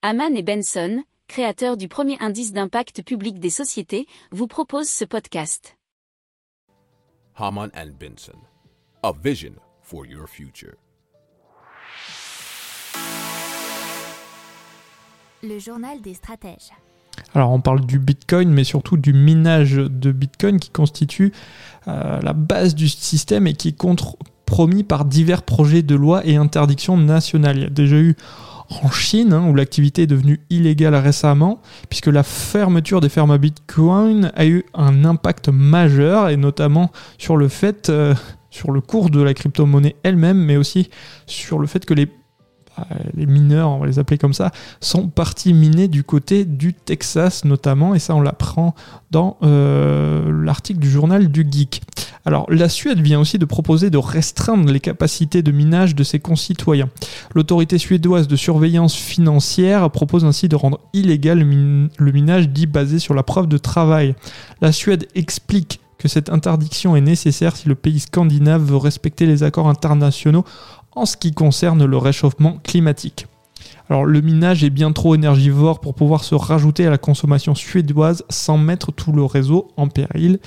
Haman et Benson, créateurs du premier indice d'impact public des sociétés, vous proposent ce podcast. Haman and Benson, a vision for your future. Le journal des stratèges. Alors on parle du Bitcoin, mais surtout du minage de Bitcoin qui constitue euh, la base du système et qui est compromis par divers projets de loi et interdictions nationales. Il y a déjà eu en Chine, hein, où l'activité est devenue illégale récemment, puisque la fermeture des fermes à Bitcoin a eu un impact majeur, et notamment sur le fait, euh, sur le cours de la crypto-monnaie elle-même, mais aussi sur le fait que les les mineurs, on va les appeler comme ça, sont partis miner du côté du Texas notamment, et ça on l'apprend dans euh, l'article du journal du Geek. Alors la Suède vient aussi de proposer de restreindre les capacités de minage de ses concitoyens. L'autorité suédoise de surveillance financière propose ainsi de rendre illégal le minage dit basé sur la preuve de travail. La Suède explique que cette interdiction est nécessaire si le pays scandinave veut respecter les accords internationaux en ce qui concerne le réchauffement climatique. Alors le minage est bien trop énergivore pour pouvoir se rajouter à la consommation suédoise sans mettre tout le réseau en péril,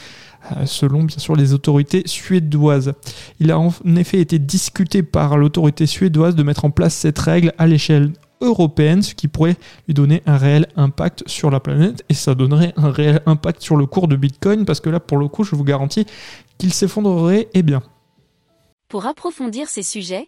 euh, selon bien sûr les autorités suédoises. Il a en effet été discuté par l'autorité suédoise de mettre en place cette règle à l'échelle européenne, ce qui pourrait lui donner un réel impact sur la planète et ça donnerait un réel impact sur le cours de Bitcoin parce que là pour le coup je vous garantis qu'il s'effondrerait et bien. Pour approfondir ces sujets,